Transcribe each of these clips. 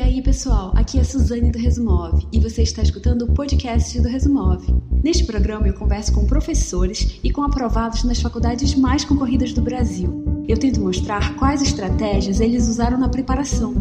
E aí, pessoal, aqui é a Suzane do Resumove e você está escutando o podcast do Resumove. Neste programa eu converso com professores e com aprovados nas faculdades mais concorridas do Brasil. Eu tento mostrar quais estratégias eles usaram na preparação.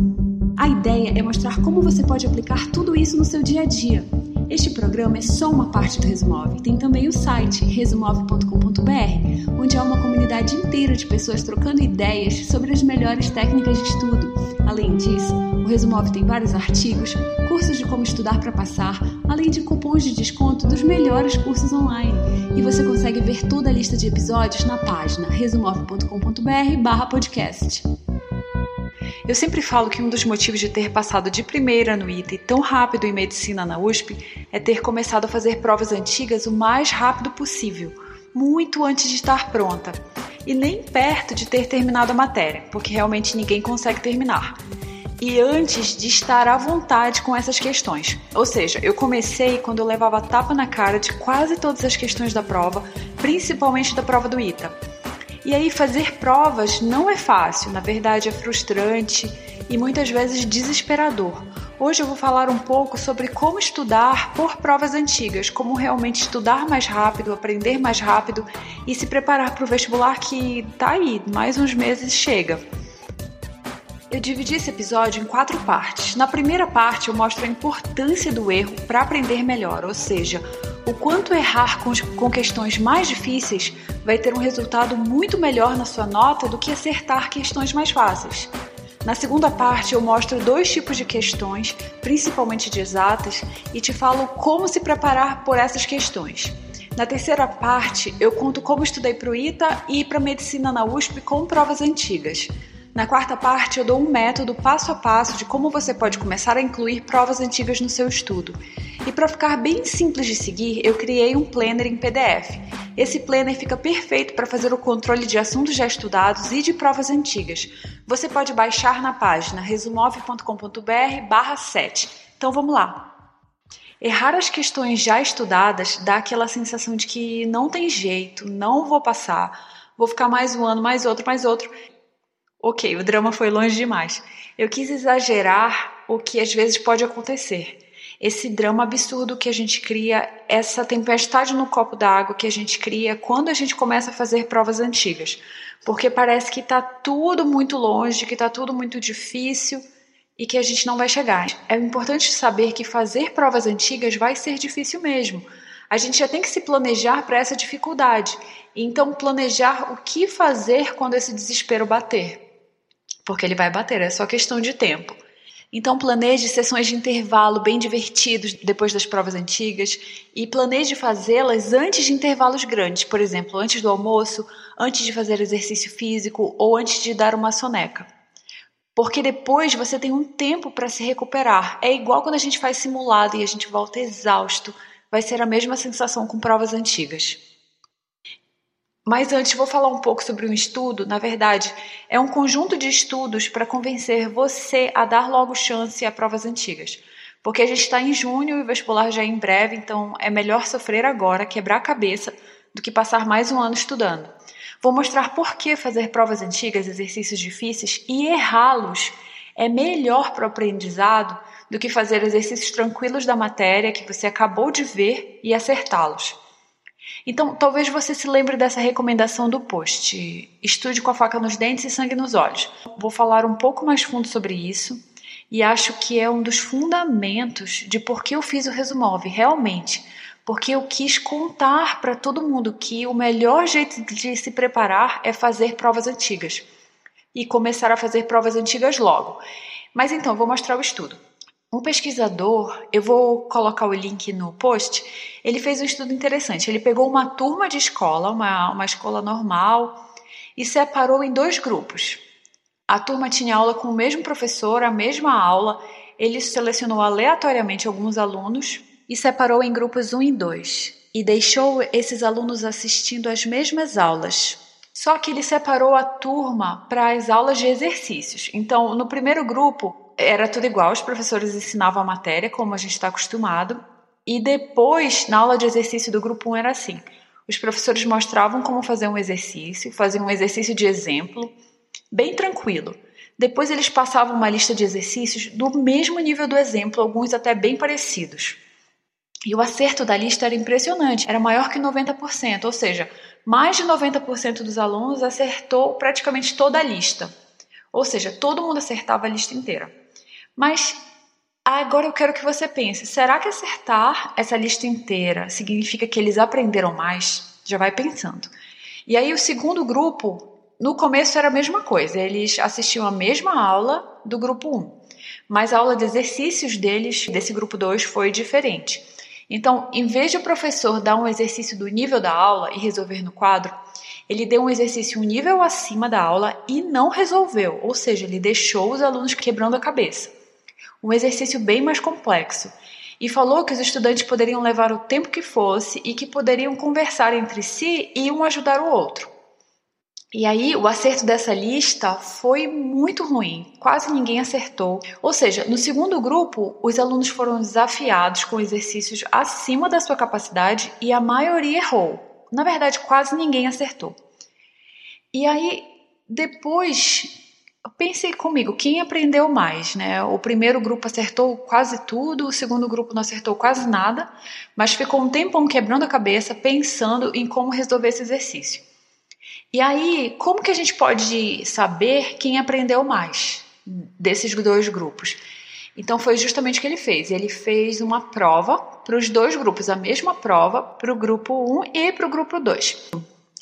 A ideia é mostrar como você pode aplicar tudo isso no seu dia a dia. Este programa é só uma parte do Resumove. Tem também o site resumove.com.br, onde há uma comunidade inteira de pessoas trocando ideias sobre as melhores técnicas de estudo. Além disso, o Resumove tem vários artigos, cursos de como estudar para passar, além de cupons de desconto dos melhores cursos online. E você consegue ver toda a lista de episódios na página resumove.com.br/podcast. Eu sempre falo que um dos motivos de ter passado de primeira no ITA tão rápido em medicina na USP é ter começado a fazer provas antigas o mais rápido possível, muito antes de estar pronta, e nem perto de ter terminado a matéria, porque realmente ninguém consegue terminar. E antes de estar à vontade com essas questões. Ou seja, eu comecei quando eu levava tapa na cara de quase todas as questões da prova, principalmente da prova do ITA. E aí fazer provas não é fácil, na verdade é frustrante e muitas vezes desesperador. Hoje eu vou falar um pouco sobre como estudar por provas antigas, como realmente estudar mais rápido, aprender mais rápido e se preparar para o vestibular que tá aí, mais uns meses chega. Eu dividi esse episódio em quatro partes. Na primeira parte, eu mostro a importância do erro para aprender melhor, ou seja, o quanto errar com, com questões mais difíceis vai ter um resultado muito melhor na sua nota do que acertar questões mais fáceis. Na segunda parte, eu mostro dois tipos de questões, principalmente de exatas, e te falo como se preparar por essas questões. Na terceira parte, eu conto como estudei para o ITA e para medicina na USP com provas antigas. Na quarta parte, eu dou um método passo a passo de como você pode começar a incluir provas antigas no seu estudo. E para ficar bem simples de seguir, eu criei um planner em PDF. Esse planner fica perfeito para fazer o controle de assuntos já estudados e de provas antigas. Você pode baixar na página resumove.com.br/7. Então vamos lá. Errar as questões já estudadas dá aquela sensação de que não tem jeito, não vou passar, vou ficar mais um ano, mais outro, mais outro. Ok, o drama foi longe demais. Eu quis exagerar o que às vezes pode acontecer. Esse drama absurdo que a gente cria, essa tempestade no copo d'água que a gente cria quando a gente começa a fazer provas antigas. Porque parece que está tudo muito longe, que está tudo muito difícil e que a gente não vai chegar. É importante saber que fazer provas antigas vai ser difícil mesmo. A gente já tem que se planejar para essa dificuldade. Então, planejar o que fazer quando esse desespero bater porque ele vai bater, é só questão de tempo. Então planeje sessões de intervalo bem divertidos depois das provas antigas e planeje fazê-las antes de intervalos grandes, por exemplo, antes do almoço, antes de fazer exercício físico ou antes de dar uma soneca. Porque depois você tem um tempo para se recuperar. É igual quando a gente faz simulado e a gente volta exausto. Vai ser a mesma sensação com provas antigas. Mas antes vou falar um pouco sobre um estudo. Na verdade, é um conjunto de estudos para convencer você a dar logo chance a provas antigas. Porque a gente está em junho e o vestibular já é em breve, então é melhor sofrer agora, quebrar a cabeça, do que passar mais um ano estudando. Vou mostrar por que fazer provas antigas, exercícios difíceis e errá-los é melhor para o aprendizado do que fazer exercícios tranquilos da matéria que você acabou de ver e acertá-los. Então, talvez você se lembre dessa recomendação do post: estude com a faca nos dentes e sangue nos olhos. Vou falar um pouco mais fundo sobre isso e acho que é um dos fundamentos de por que eu fiz o Resumove, realmente. Porque eu quis contar para todo mundo que o melhor jeito de se preparar é fazer provas antigas e começar a fazer provas antigas logo. Mas então, vou mostrar o estudo. Um pesquisador, eu vou colocar o link no post, ele fez um estudo interessante. Ele pegou uma turma de escola, uma, uma escola normal, e separou em dois grupos. A turma tinha aula com o mesmo professor, a mesma aula. Ele selecionou aleatoriamente alguns alunos e separou em grupos 1 e 2. E deixou esses alunos assistindo às mesmas aulas. Só que ele separou a turma para as aulas de exercícios. Então, no primeiro grupo, era tudo igual, os professores ensinavam a matéria como a gente está acostumado. E depois, na aula de exercício do grupo 1 era assim: os professores mostravam como fazer um exercício, faziam um exercício de exemplo, bem tranquilo. Depois eles passavam uma lista de exercícios do mesmo nível do exemplo, alguns até bem parecidos. E o acerto da lista era impressionante, era maior que 90%, ou seja, mais de 90% dos alunos acertou praticamente toda a lista. Ou seja, todo mundo acertava a lista inteira. Mas agora eu quero que você pense: será que acertar essa lista inteira significa que eles aprenderam mais? Já vai pensando. E aí, o segundo grupo, no começo era a mesma coisa, eles assistiam a mesma aula do grupo 1, mas a aula de exercícios deles, desse grupo 2, foi diferente. Então, em vez de o professor dar um exercício do nível da aula e resolver no quadro, ele deu um exercício um nível acima da aula e não resolveu, ou seja, ele deixou os alunos quebrando a cabeça. Um exercício bem mais complexo. E falou que os estudantes poderiam levar o tempo que fosse e que poderiam conversar entre si e um ajudar o outro. E aí, o acerto dessa lista foi muito ruim, quase ninguém acertou. Ou seja, no segundo grupo, os alunos foram desafiados com exercícios acima da sua capacidade e a maioria errou. Na verdade, quase ninguém acertou. E aí, depois, pensei comigo, quem aprendeu mais, né? O primeiro grupo acertou quase tudo, o segundo grupo não acertou quase nada, mas ficou um tempão quebrando a cabeça pensando em como resolver esse exercício. E aí, como que a gente pode saber quem aprendeu mais desses dois grupos? Então foi justamente o que ele fez. Ele fez uma prova para os dois grupos, a mesma prova para o grupo 1 e para o grupo 2.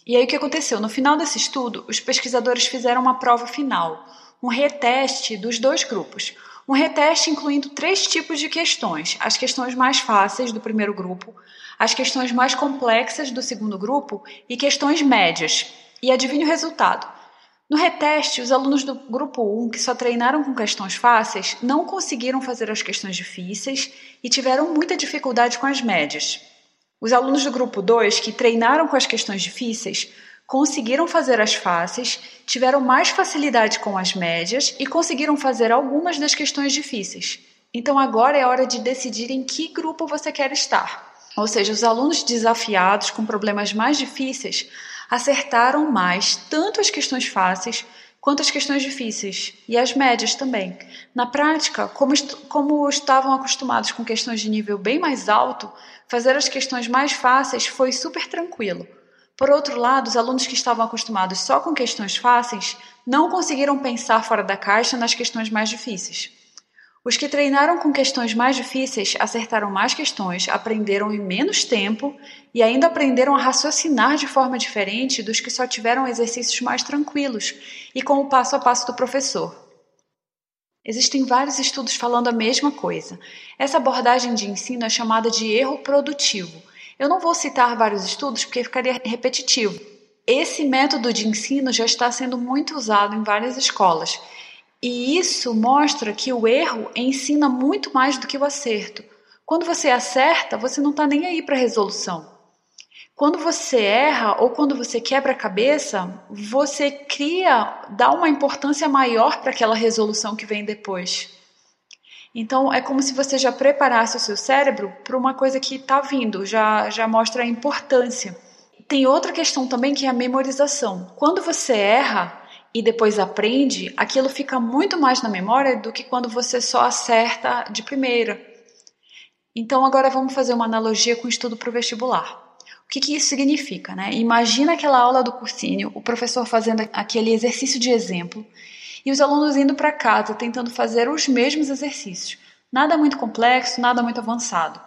E aí o que aconteceu? No final desse estudo, os pesquisadores fizeram uma prova final, um reteste dos dois grupos. Um reteste incluindo três tipos de questões: as questões mais fáceis do primeiro grupo, as questões mais complexas do segundo grupo e questões médias, e adivinhe o resultado. No reteste, os alunos do grupo 1, que só treinaram com questões fáceis, não conseguiram fazer as questões difíceis e tiveram muita dificuldade com as médias. Os alunos do grupo 2, que treinaram com as questões difíceis, conseguiram fazer as fáceis, tiveram mais facilidade com as médias e conseguiram fazer algumas das questões difíceis. Então agora é hora de decidir em que grupo você quer estar. Ou seja, os alunos desafiados com problemas mais difíceis acertaram mais tanto as questões fáceis quanto as questões difíceis e as médias também. Na prática, como, como estavam acostumados com questões de nível bem mais alto, fazer as questões mais fáceis foi super tranquilo. Por outro lado, os alunos que estavam acostumados só com questões fáceis não conseguiram pensar fora da caixa nas questões mais difíceis. Os que treinaram com questões mais difíceis acertaram mais questões, aprenderam em menos tempo e ainda aprenderam a raciocinar de forma diferente dos que só tiveram exercícios mais tranquilos e com o passo a passo do professor. Existem vários estudos falando a mesma coisa. Essa abordagem de ensino é chamada de erro produtivo. Eu não vou citar vários estudos porque ficaria repetitivo. Esse método de ensino já está sendo muito usado em várias escolas e isso mostra que o erro ensina muito mais do que o acerto. Quando você acerta, você não está nem aí para a resolução. Quando você erra ou quando você quebra a cabeça, você cria, dá uma importância maior para aquela resolução que vem depois. Então é como se você já preparasse o seu cérebro para uma coisa que está vindo, já, já mostra a importância. Tem outra questão também que é a memorização. Quando você erra, e depois aprende, aquilo fica muito mais na memória do que quando você só acerta de primeira. Então agora vamos fazer uma analogia com o estudo para o vestibular. O que, que isso significa? Né? Imagina aquela aula do cursinho, o professor fazendo aquele exercício de exemplo e os alunos indo para casa tentando fazer os mesmos exercícios. Nada muito complexo, nada muito avançado.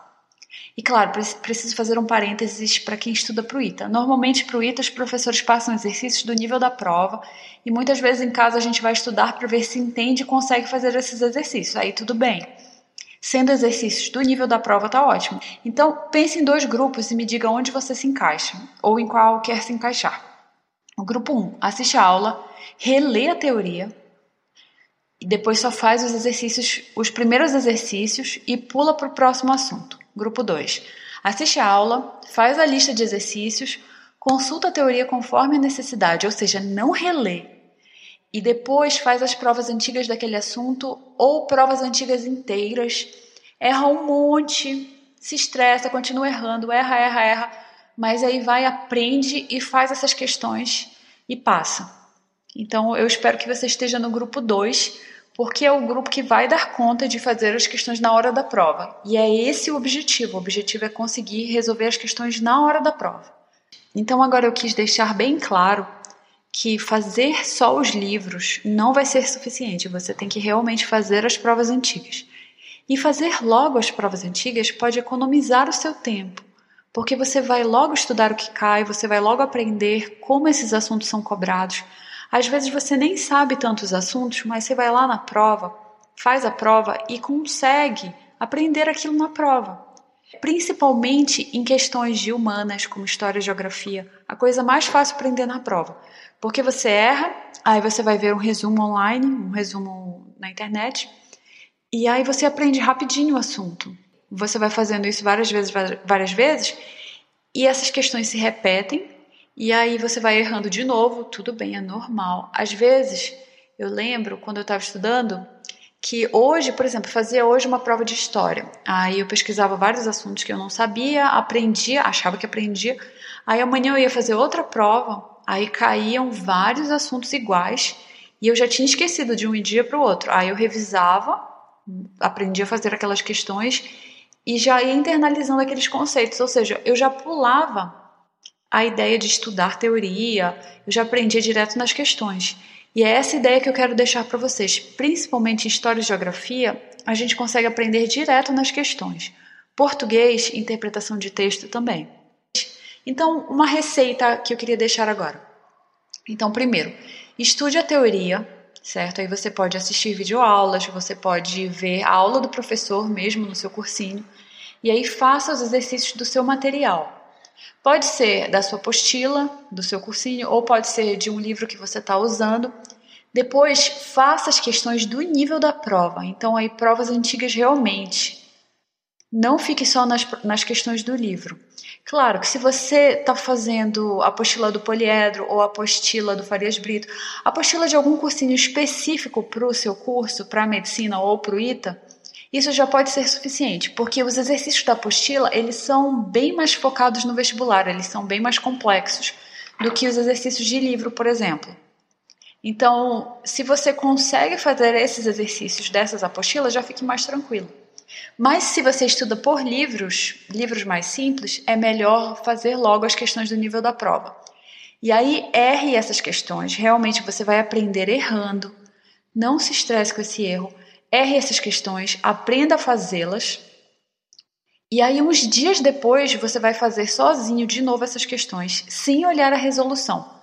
E claro, preciso fazer um parênteses para quem estuda para o ITA. Normalmente para o ITA os professores passam exercícios do nível da prova e muitas vezes em casa a gente vai estudar para ver se entende e consegue fazer esses exercícios. Aí tudo bem. Sendo exercícios do nível da prova tá ótimo. Então pense em dois grupos e me diga onde você se encaixa ou em qual quer se encaixar. O grupo 1 assiste a aula, relê a teoria, e depois só faz os exercícios, os primeiros exercícios e pula para o próximo assunto. Grupo 2. Assiste a aula, faz a lista de exercícios, consulta a teoria conforme a necessidade, ou seja, não relê. E depois faz as provas antigas daquele assunto ou provas antigas inteiras. Erra um monte, se estressa, continua errando, erra, erra, erra, mas aí vai, aprende e faz essas questões e passa. Então eu espero que você esteja no grupo 2, porque é o grupo que vai dar conta de fazer as questões na hora da prova. E é esse o objetivo. O objetivo é conseguir resolver as questões na hora da prova. Então agora eu quis deixar bem claro que fazer só os livros não vai ser suficiente. Você tem que realmente fazer as provas antigas. E fazer logo as provas antigas pode economizar o seu tempo, porque você vai logo estudar o que cai, você vai logo aprender como esses assuntos são cobrados. Às vezes você nem sabe tantos assuntos, mas você vai lá na prova, faz a prova e consegue aprender aquilo na prova. Principalmente em questões de humanas, como história e geografia, a coisa mais fácil aprender na prova. Porque você erra, aí você vai ver um resumo online, um resumo na internet, e aí você aprende rapidinho o assunto. Você vai fazendo isso várias vezes, várias vezes, e essas questões se repetem, e aí você vai errando de novo, tudo bem, é normal. Às vezes, eu lembro quando eu estava estudando que hoje, por exemplo, fazia hoje uma prova de história. Aí eu pesquisava vários assuntos que eu não sabia, aprendia, achava que aprendia. Aí amanhã eu ia fazer outra prova, aí caíam vários assuntos iguais e eu já tinha esquecido de um dia para o outro. Aí eu revisava aprendi a fazer aquelas questões e já ia internalizando aqueles conceitos, ou seja, eu já pulava a ideia de estudar teoria, eu já aprendia direto nas questões. E é essa ideia que eu quero deixar para vocês, principalmente em história e geografia, a gente consegue aprender direto nas questões. Português, interpretação de texto também. Então, uma receita que eu queria deixar agora. Então, primeiro, estude a teoria, certo? Aí você pode assistir videoaulas, você pode ver a aula do professor mesmo no seu cursinho, e aí faça os exercícios do seu material. Pode ser da sua apostila, do seu cursinho, ou pode ser de um livro que você está usando. Depois, faça as questões do nível da prova. Então, aí, provas antigas realmente. Não fique só nas, nas questões do livro. Claro que se você está fazendo apostila do Poliedro ou apostila do Farias Brito, a apostila de algum cursinho específico para o seu curso, para a medicina ou para o ITA, isso já pode ser suficiente, porque os exercícios da apostila eles são bem mais focados no vestibular, eles são bem mais complexos do que os exercícios de livro, por exemplo. Então, se você consegue fazer esses exercícios dessas apostilas, já fique mais tranquilo. Mas se você estuda por livros, livros mais simples, é melhor fazer logo as questões do nível da prova. E aí erre essas questões, realmente você vai aprender errando. Não se estresse com esse erro. Erre essas questões, aprenda a fazê-las. E aí uns dias depois você vai fazer sozinho de novo essas questões, sem olhar a resolução.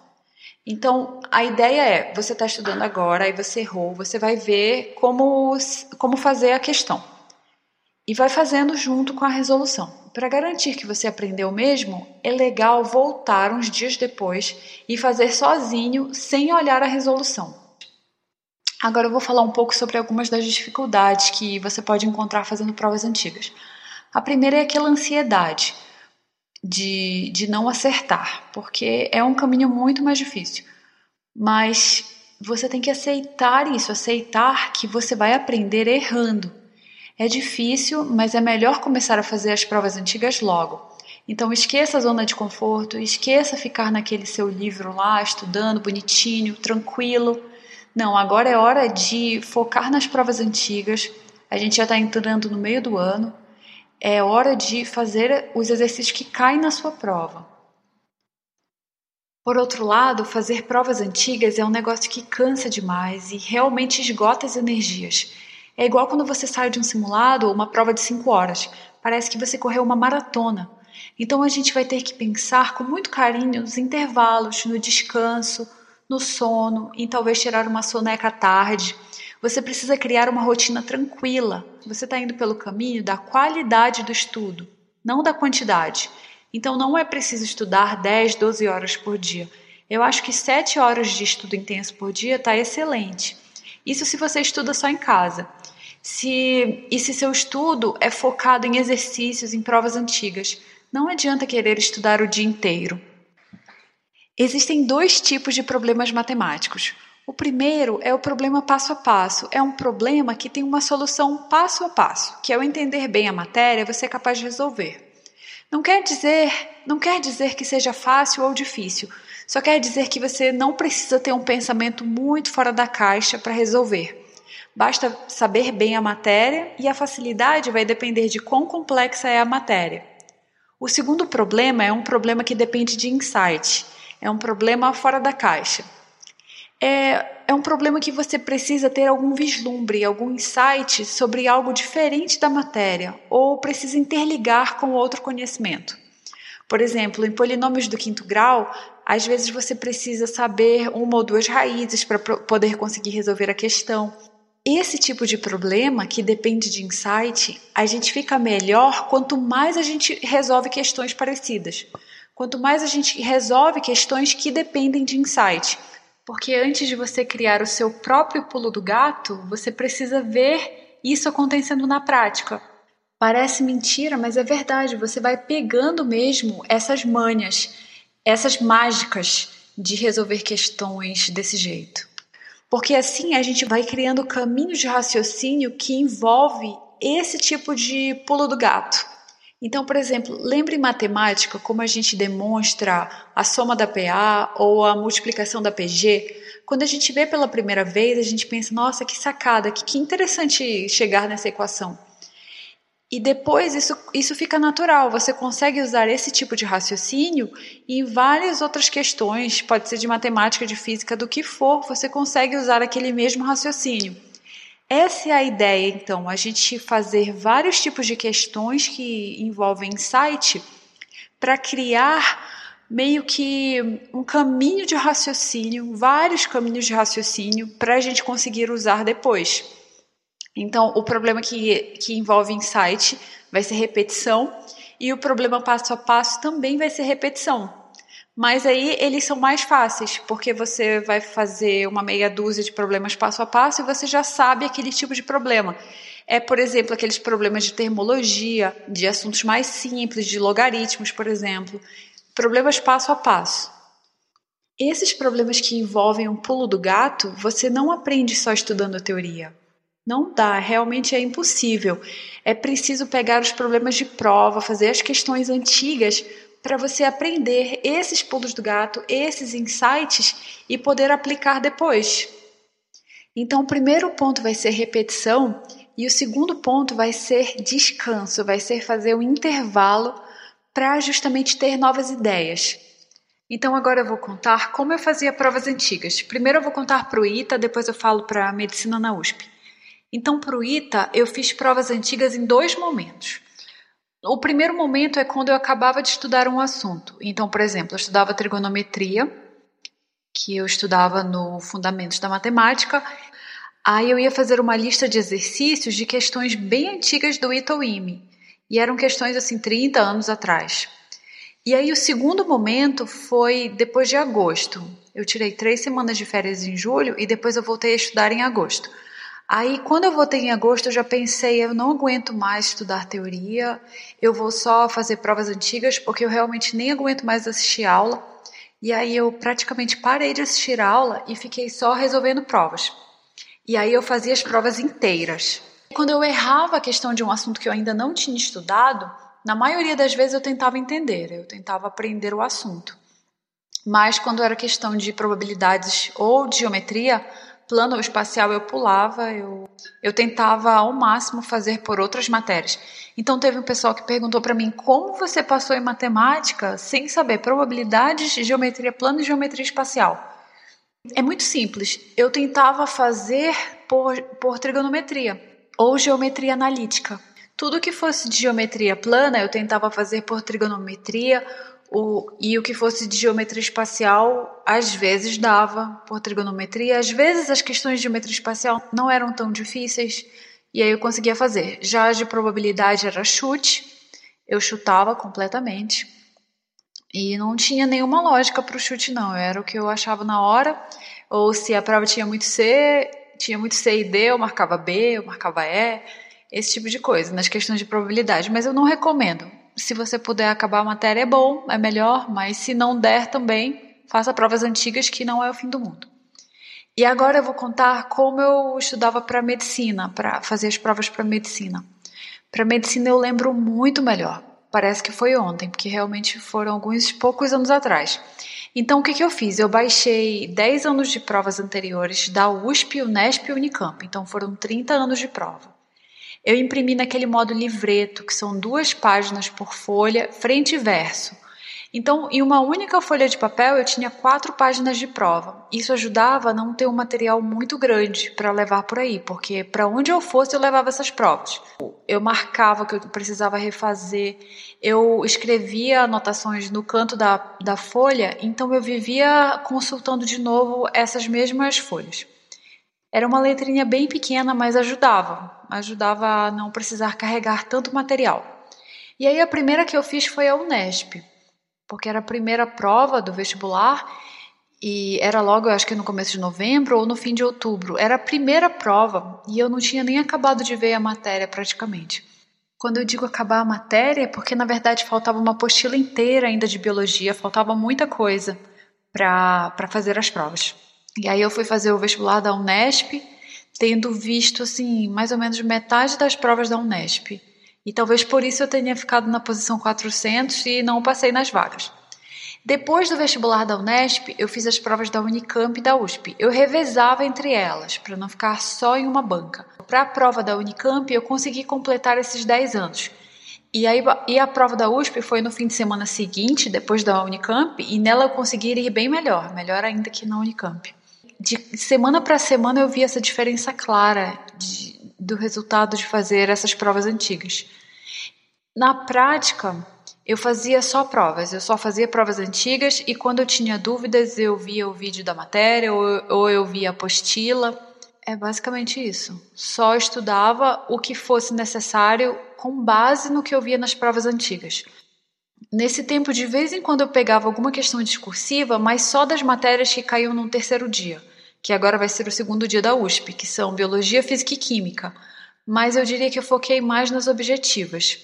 Então, a ideia é, você está estudando agora, aí você errou, você vai ver como, como fazer a questão e vai fazendo junto com a resolução. Para garantir que você aprendeu mesmo, é legal voltar uns dias depois e fazer sozinho, sem olhar a resolução. Agora eu vou falar um pouco sobre algumas das dificuldades que você pode encontrar fazendo provas antigas. A primeira é aquela ansiedade de, de não acertar, porque é um caminho muito mais difícil. Mas você tem que aceitar isso, aceitar que você vai aprender errando é difícil, mas é melhor começar a fazer as provas antigas logo. Então esqueça a zona de conforto, esqueça ficar naquele seu livro lá, estudando bonitinho, tranquilo. Não, agora é hora de focar nas provas antigas. A gente já está entrando no meio do ano. É hora de fazer os exercícios que caem na sua prova. Por outro lado, fazer provas antigas é um negócio que cansa demais e realmente esgota as energias. É igual quando você sai de um simulado ou uma prova de 5 horas. Parece que você correu uma maratona. Então a gente vai ter que pensar com muito carinho nos intervalos, no descanso, no sono, em talvez tirar uma soneca à tarde. Você precisa criar uma rotina tranquila. Você está indo pelo caminho da qualidade do estudo, não da quantidade. Então não é preciso estudar 10, 12 horas por dia. Eu acho que 7 horas de estudo intenso por dia está excelente. Isso se você estuda só em casa. Se, e se seu estudo é focado em exercícios, em provas antigas, não adianta querer estudar o dia inteiro. Existem dois tipos de problemas matemáticos. O primeiro é o problema passo a passo. É um problema que tem uma solução passo a passo, que ao entender bem a matéria você é capaz de resolver. Não quer dizer, não quer dizer que seja fácil ou difícil, Só quer dizer que você não precisa ter um pensamento muito fora da caixa para resolver. Basta saber bem a matéria e a facilidade vai depender de quão complexa é a matéria. O segundo problema é um problema que depende de insight, é um problema fora da caixa. É, é um problema que você precisa ter algum vislumbre, algum insight sobre algo diferente da matéria, ou precisa interligar com outro conhecimento. Por exemplo, em polinômios do quinto grau, às vezes você precisa saber uma ou duas raízes para poder conseguir resolver a questão. Esse tipo de problema, que depende de insight, a gente fica melhor quanto mais a gente resolve questões parecidas. Quanto mais a gente resolve questões que dependem de insight. Porque antes de você criar o seu próprio pulo do gato, você precisa ver isso acontecendo na prática. Parece mentira, mas é verdade. Você vai pegando mesmo essas manhas, essas mágicas de resolver questões desse jeito. Porque assim a gente vai criando caminhos de raciocínio que envolve esse tipo de pulo do gato. Então, por exemplo, lembre em matemática como a gente demonstra a soma da PA ou a multiplicação da PG. Quando a gente vê pela primeira vez, a gente pensa, nossa, que sacada, que interessante chegar nessa equação. E depois isso, isso fica natural, você consegue usar esse tipo de raciocínio em várias outras questões, pode ser de matemática, de física, do que for, você consegue usar aquele mesmo raciocínio. Essa é a ideia, então, a gente fazer vários tipos de questões que envolvem insight para criar meio que um caminho de raciocínio, vários caminhos de raciocínio para a gente conseguir usar depois. Então, o problema que, que envolve insight vai ser repetição e o problema passo a passo também vai ser repetição. Mas aí eles são mais fáceis, porque você vai fazer uma meia dúzia de problemas passo a passo e você já sabe aquele tipo de problema. É, por exemplo, aqueles problemas de termologia, de assuntos mais simples, de logaritmos, por exemplo. Problemas passo a passo. Esses problemas que envolvem um pulo do gato, você não aprende só estudando a teoria. Não dá, realmente é impossível. É preciso pegar os problemas de prova, fazer as questões antigas para você aprender esses pulos do gato, esses insights e poder aplicar depois. Então, o primeiro ponto vai ser repetição e o segundo ponto vai ser descanso, vai ser fazer um intervalo para justamente ter novas ideias. Então, agora eu vou contar como eu fazia provas antigas. Primeiro eu vou contar para o ITA, depois eu falo para a medicina na USP. Então, para o ITA, eu fiz provas antigas em dois momentos. O primeiro momento é quando eu acabava de estudar um assunto. Então, por exemplo, eu estudava trigonometria, que eu estudava no Fundamentos da Matemática. Aí eu ia fazer uma lista de exercícios de questões bem antigas do ITA ou IME. E eram questões assim 30 anos atrás. E aí o segundo momento foi depois de agosto. Eu tirei três semanas de férias em julho e depois eu voltei a estudar em agosto. Aí, quando eu voltei em agosto, eu já pensei, eu não aguento mais estudar teoria, eu vou só fazer provas antigas, porque eu realmente nem aguento mais assistir aula. E aí eu praticamente parei de assistir aula e fiquei só resolvendo provas. E aí eu fazia as provas inteiras. Quando eu errava a questão de um assunto que eu ainda não tinha estudado, na maioria das vezes eu tentava entender, eu tentava aprender o assunto. Mas quando era questão de probabilidades ou de geometria, plano espacial eu pulava, eu, eu tentava ao máximo fazer por outras matérias. Então teve um pessoal que perguntou para mim como você passou em matemática sem saber probabilidades, geometria plana e geometria espacial. É muito simples. Eu tentava fazer por, por trigonometria ou geometria analítica. Tudo que fosse de geometria plana eu tentava fazer por trigonometria o, e o que fosse de geometria espacial, às vezes dava por trigonometria, às vezes as questões de geometria espacial não eram tão difíceis. E aí eu conseguia fazer. Já as de probabilidade era chute, eu chutava completamente. E não tinha nenhuma lógica para o chute, não. Era o que eu achava na hora, ou se a prova tinha muito C, tinha muito C e D, eu marcava B, eu marcava E, esse tipo de coisa, nas questões de probabilidade. Mas eu não recomendo se você puder acabar a matéria é bom, é melhor, mas se não der também, faça provas antigas que não é o fim do mundo. E agora eu vou contar como eu estudava para medicina, para fazer as provas para medicina. Para medicina eu lembro muito melhor. parece que foi ontem, porque realmente foram alguns poucos anos atrás. Então, o que, que eu fiz? Eu baixei 10 anos de provas anteriores da USP, Unesp e Unicamp. Então, foram 30 anos de prova. Eu imprimi naquele modo livreto, que são duas páginas por folha, frente e verso. Então, em uma única folha de papel, eu tinha quatro páginas de prova. Isso ajudava a não ter um material muito grande para levar por aí, porque para onde eu fosse eu levava essas provas. Eu marcava que eu precisava refazer, eu escrevia anotações no canto da, da folha, então eu vivia consultando de novo essas mesmas folhas. Era uma letrinha bem pequena, mas ajudava. Ajudava a não precisar carregar tanto material. E aí a primeira que eu fiz foi a Unesp porque era a primeira prova do vestibular e era logo, eu acho que no começo de novembro ou no fim de outubro. Era a primeira prova e eu não tinha nem acabado de ver a matéria praticamente. Quando eu digo acabar a matéria, é porque na verdade faltava uma apostila inteira ainda de biologia, faltava muita coisa para fazer as provas. E aí eu fui fazer o vestibular da Unesp, tendo visto assim, mais ou menos metade das provas da Unesp. E talvez por isso eu tenha ficado na posição 400 e não passei nas vagas. Depois do vestibular da Unesp, eu fiz as provas da Unicamp e da USP. Eu revezava entre elas, para não ficar só em uma banca. Para a prova da Unicamp, eu consegui completar esses 10 anos. E, aí, e a prova da USP foi no fim de semana seguinte, depois da Unicamp, e nela eu consegui ir bem melhor, melhor ainda que na Unicamp. De semana para semana eu vi essa diferença clara de, do resultado de fazer essas provas antigas. Na prática, eu fazia só provas, eu só fazia provas antigas e quando eu tinha dúvidas eu via o vídeo da matéria ou, ou eu via a apostila. É basicamente isso. Só estudava o que fosse necessário com base no que eu via nas provas antigas. Nesse tempo, de vez em quando eu pegava alguma questão discursiva, mas só das matérias que caíam no terceiro dia, que agora vai ser o segundo dia da USP, que são Biologia, Física e Química. Mas eu diria que eu foquei mais nas objetivas.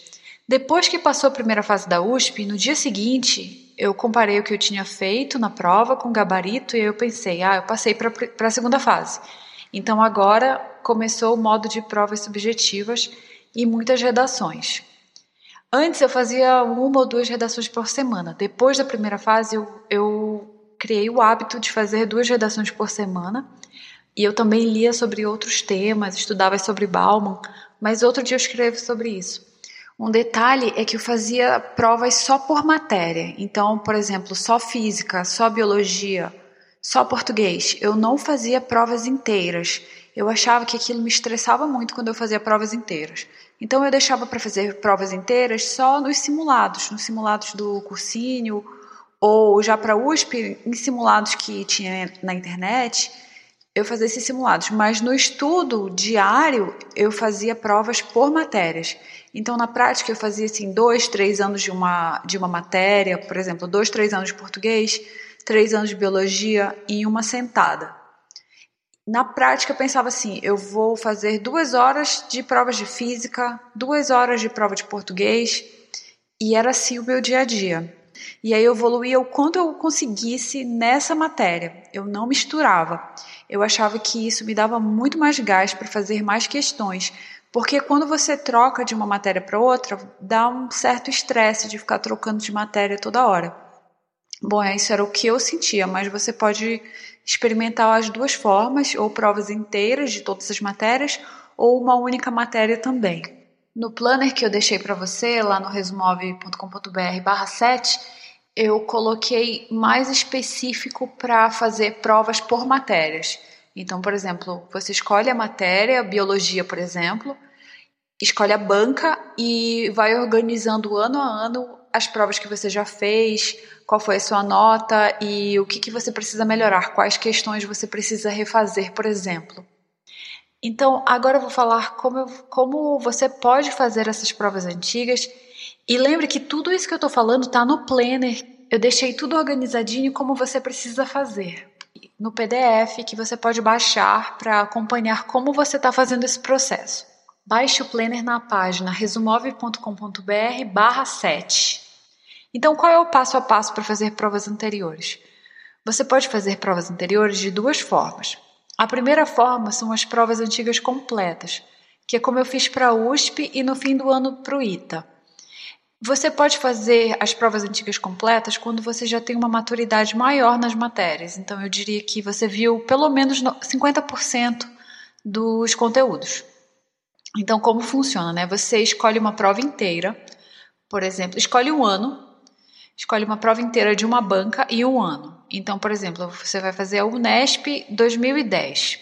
Depois que passou a primeira fase da USP, no dia seguinte, eu comparei o que eu tinha feito na prova com o gabarito e eu pensei, ah, eu passei para a segunda fase. Então agora começou o modo de provas subjetivas e muitas redações. Antes eu fazia uma ou duas redações por semana. Depois da primeira fase, eu, eu criei o hábito de fazer duas redações por semana. E eu também lia sobre outros temas, estudava sobre Bauman, mas outro dia eu escrevo sobre isso. Um detalhe é que eu fazia provas só por matéria. Então, por exemplo, só física, só biologia, só português. Eu não fazia provas inteiras. Eu achava que aquilo me estressava muito quando eu fazia provas inteiras. Então eu deixava para fazer provas inteiras só nos simulados, nos simulados do cursinho ou já para USP, em simulados que tinha na internet eu fazia esses simulados, mas no estudo diário eu fazia provas por matérias. Então, na prática, eu fazia assim dois, três anos de uma, de uma matéria, por exemplo, dois, três anos de português, três anos de biologia em uma sentada. Na prática, eu pensava assim: eu vou fazer duas horas de provas de física, duas horas de prova de português, e era assim o meu dia a dia. E aí eu evoluía o quanto eu conseguisse nessa matéria. Eu não misturava. Eu achava que isso me dava muito mais gás para fazer mais questões, porque quando você troca de uma matéria para outra, dá um certo estresse de ficar trocando de matéria toda hora. Bom, é, isso era o que eu sentia, mas você pode experimentar as duas formas, ou provas inteiras de todas as matérias, ou uma única matéria também. No planner que eu deixei para você, lá no resumove.com.br barra 7, eu coloquei mais específico para fazer provas por matérias. Então, por exemplo, você escolhe a matéria, biologia, por exemplo, escolhe a banca e vai organizando ano a ano as provas que você já fez, qual foi a sua nota e o que, que você precisa melhorar, quais questões você precisa refazer, por exemplo. Então, agora eu vou falar como, como você pode fazer essas provas antigas. E lembre que tudo isso que eu estou falando está no Planner. Eu deixei tudo organizadinho como você precisa fazer. No PDF que você pode baixar para acompanhar como você está fazendo esse processo. Baixe o Planner na página resumove.com.br barra 7. Então, qual é o passo a passo para fazer provas anteriores? Você pode fazer provas anteriores de duas formas. A primeira forma são as provas antigas completas, que é como eu fiz para a USP e no fim do ano para o ITA. Você pode fazer as provas antigas completas quando você já tem uma maturidade maior nas matérias. Então, eu diria que você viu pelo menos 50% dos conteúdos. Então, como funciona, né? Você escolhe uma prova inteira, por exemplo, escolhe um ano, escolhe uma prova inteira de uma banca e um ano. Então, por exemplo, você vai fazer a Unesp 2010.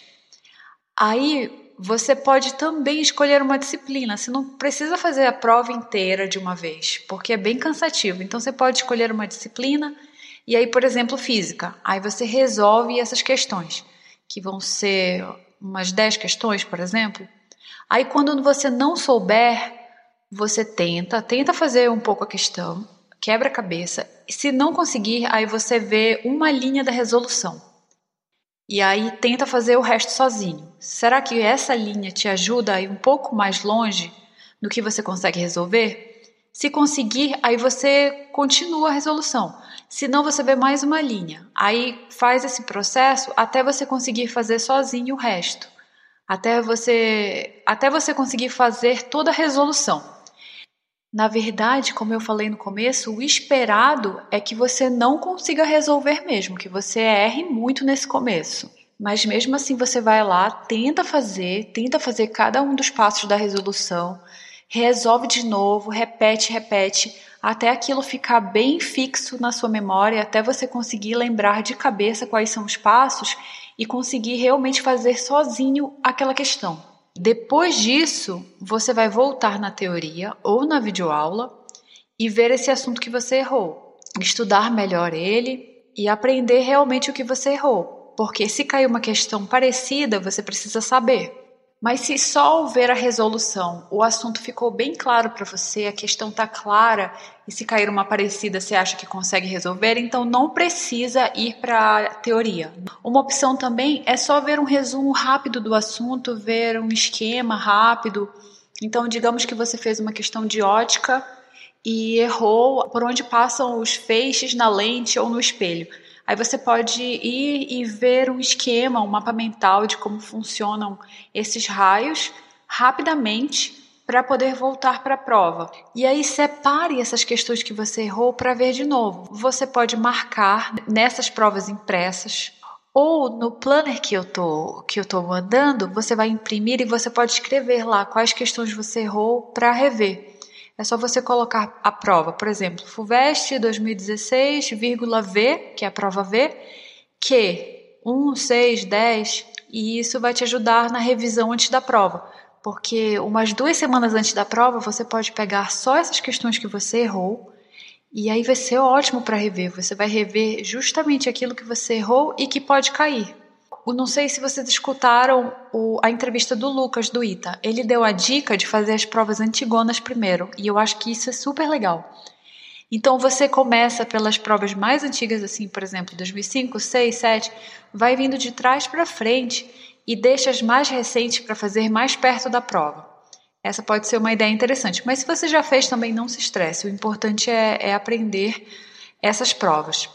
Aí você pode também escolher uma disciplina. Você não precisa fazer a prova inteira de uma vez, porque é bem cansativo. Então você pode escolher uma disciplina e aí, por exemplo, física. Aí você resolve essas questões, que vão ser umas 10 questões, por exemplo. Aí quando você não souber, você tenta, tenta fazer um pouco a questão, quebra a cabeça. Se não conseguir, aí você vê uma linha da resolução e aí tenta fazer o resto sozinho. Será que essa linha te ajuda a ir um pouco mais longe do que você consegue resolver? Se conseguir, aí você continua a resolução. Se não, você vê mais uma linha. Aí faz esse processo até você conseguir fazer sozinho o resto. Até você, até você conseguir fazer toda a resolução. Na verdade, como eu falei no começo, o esperado é que você não consiga resolver mesmo, que você erre muito nesse começo. Mas mesmo assim você vai lá, tenta fazer, tenta fazer cada um dos passos da resolução, resolve de novo, repete, repete, até aquilo ficar bem fixo na sua memória, até você conseguir lembrar de cabeça quais são os passos e conseguir realmente fazer sozinho aquela questão. Depois disso, você vai voltar na teoria ou na videoaula e ver esse assunto que você errou, estudar melhor ele e aprender realmente o que você errou, porque se cair uma questão parecida, você precisa saber. Mas se só houver a resolução, o assunto ficou bem claro para você, a questão está clara, e se cair uma parecida você acha que consegue resolver, então não precisa ir para a teoria. Uma opção também é só ver um resumo rápido do assunto, ver um esquema rápido. Então, digamos que você fez uma questão de ótica e errou por onde passam os feixes na lente ou no espelho. Aí você pode ir e ver um esquema, um mapa mental de como funcionam esses raios rapidamente para poder voltar para a prova. E aí separe essas questões que você errou para ver de novo. Você pode marcar nessas provas impressas ou no planner que eu tô que eu tô mandando, você vai imprimir e você pode escrever lá quais questões você errou para rever. É só você colocar a prova, por exemplo, FUVEST 2016, V, que é a prova V, que 1, 6, 10, e isso vai te ajudar na revisão antes da prova. Porque umas duas semanas antes da prova, você pode pegar só essas questões que você errou, e aí vai ser ótimo para rever. Você vai rever justamente aquilo que você errou e que pode cair não sei se vocês escutaram o, a entrevista do Lucas do ITA. Ele deu a dica de fazer as provas antigonas primeiro, e eu acho que isso é super legal. Então você começa pelas provas mais antigas, assim, por exemplo, 2005, 6, 7, vai vindo de trás para frente e deixa as mais recentes para fazer mais perto da prova. Essa pode ser uma ideia interessante, mas se você já fez também não se estresse. O importante é, é aprender essas provas.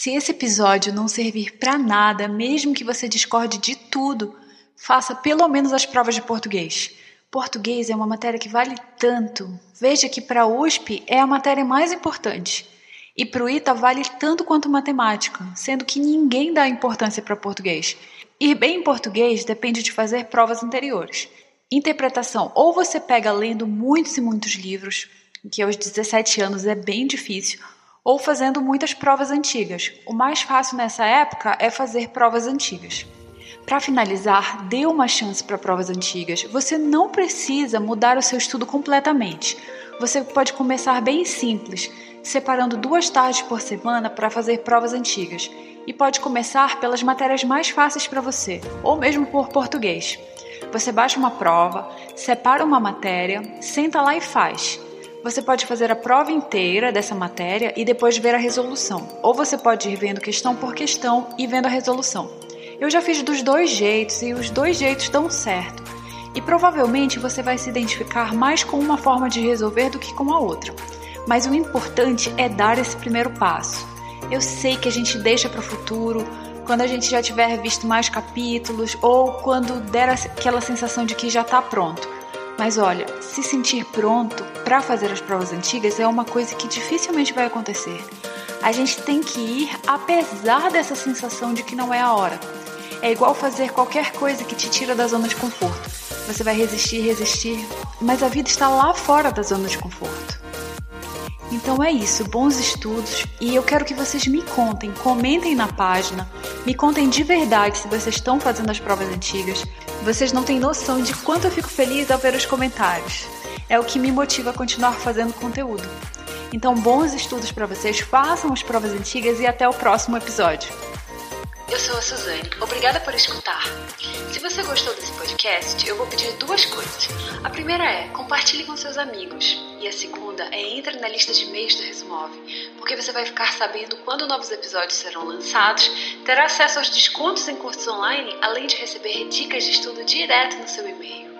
Se esse episódio não servir para nada, mesmo que você discorde de tudo, faça pelo menos as provas de português. Português é uma matéria que vale tanto. Veja que para a USP é a matéria mais importante. E para o ITA vale tanto quanto matemática, sendo que ninguém dá importância para português. Ir bem em português depende de fazer provas anteriores. Interpretação, ou você pega lendo muitos e muitos livros, que aos 17 anos é bem difícil, ou fazendo muitas provas antigas. O mais fácil nessa época é fazer provas antigas. Para finalizar, dê uma chance para provas antigas. Você não precisa mudar o seu estudo completamente. Você pode começar bem simples, separando duas tardes por semana para fazer provas antigas. E pode começar pelas matérias mais fáceis para você, ou mesmo por português. Você baixa uma prova, separa uma matéria, senta lá e faz. Você pode fazer a prova inteira dessa matéria e depois ver a resolução, ou você pode ir vendo questão por questão e vendo a resolução. Eu já fiz dos dois jeitos e os dois jeitos dão certo. E provavelmente você vai se identificar mais com uma forma de resolver do que com a outra. Mas o importante é dar esse primeiro passo. Eu sei que a gente deixa para o futuro, quando a gente já tiver visto mais capítulos ou quando der aquela sensação de que já está pronto. Mas olha, se sentir pronto para fazer as provas antigas é uma coisa que dificilmente vai acontecer. A gente tem que ir apesar dessa sensação de que não é a hora. É igual fazer qualquer coisa que te tira da zona de conforto. Você vai resistir, resistir, mas a vida está lá fora da zona de conforto. Então é isso, bons estudos e eu quero que vocês me contem, comentem na página, me contem de verdade se vocês estão fazendo as provas antigas. Vocês não têm noção de quanto eu fico feliz ao ver os comentários. É o que me motiva a continuar fazendo conteúdo. Então, bons estudos para vocês, façam as provas antigas e até o próximo episódio. Eu sou a Suzane. Obrigada por escutar. Se você gostou desse podcast, eu vou pedir duas coisas. A primeira é compartilhe com seus amigos. E a segunda é entre na lista de e-mails do Resmove, porque você vai ficar sabendo quando novos episódios serão lançados, terá acesso aos descontos em cursos online, além de receber dicas de estudo direto no seu e-mail.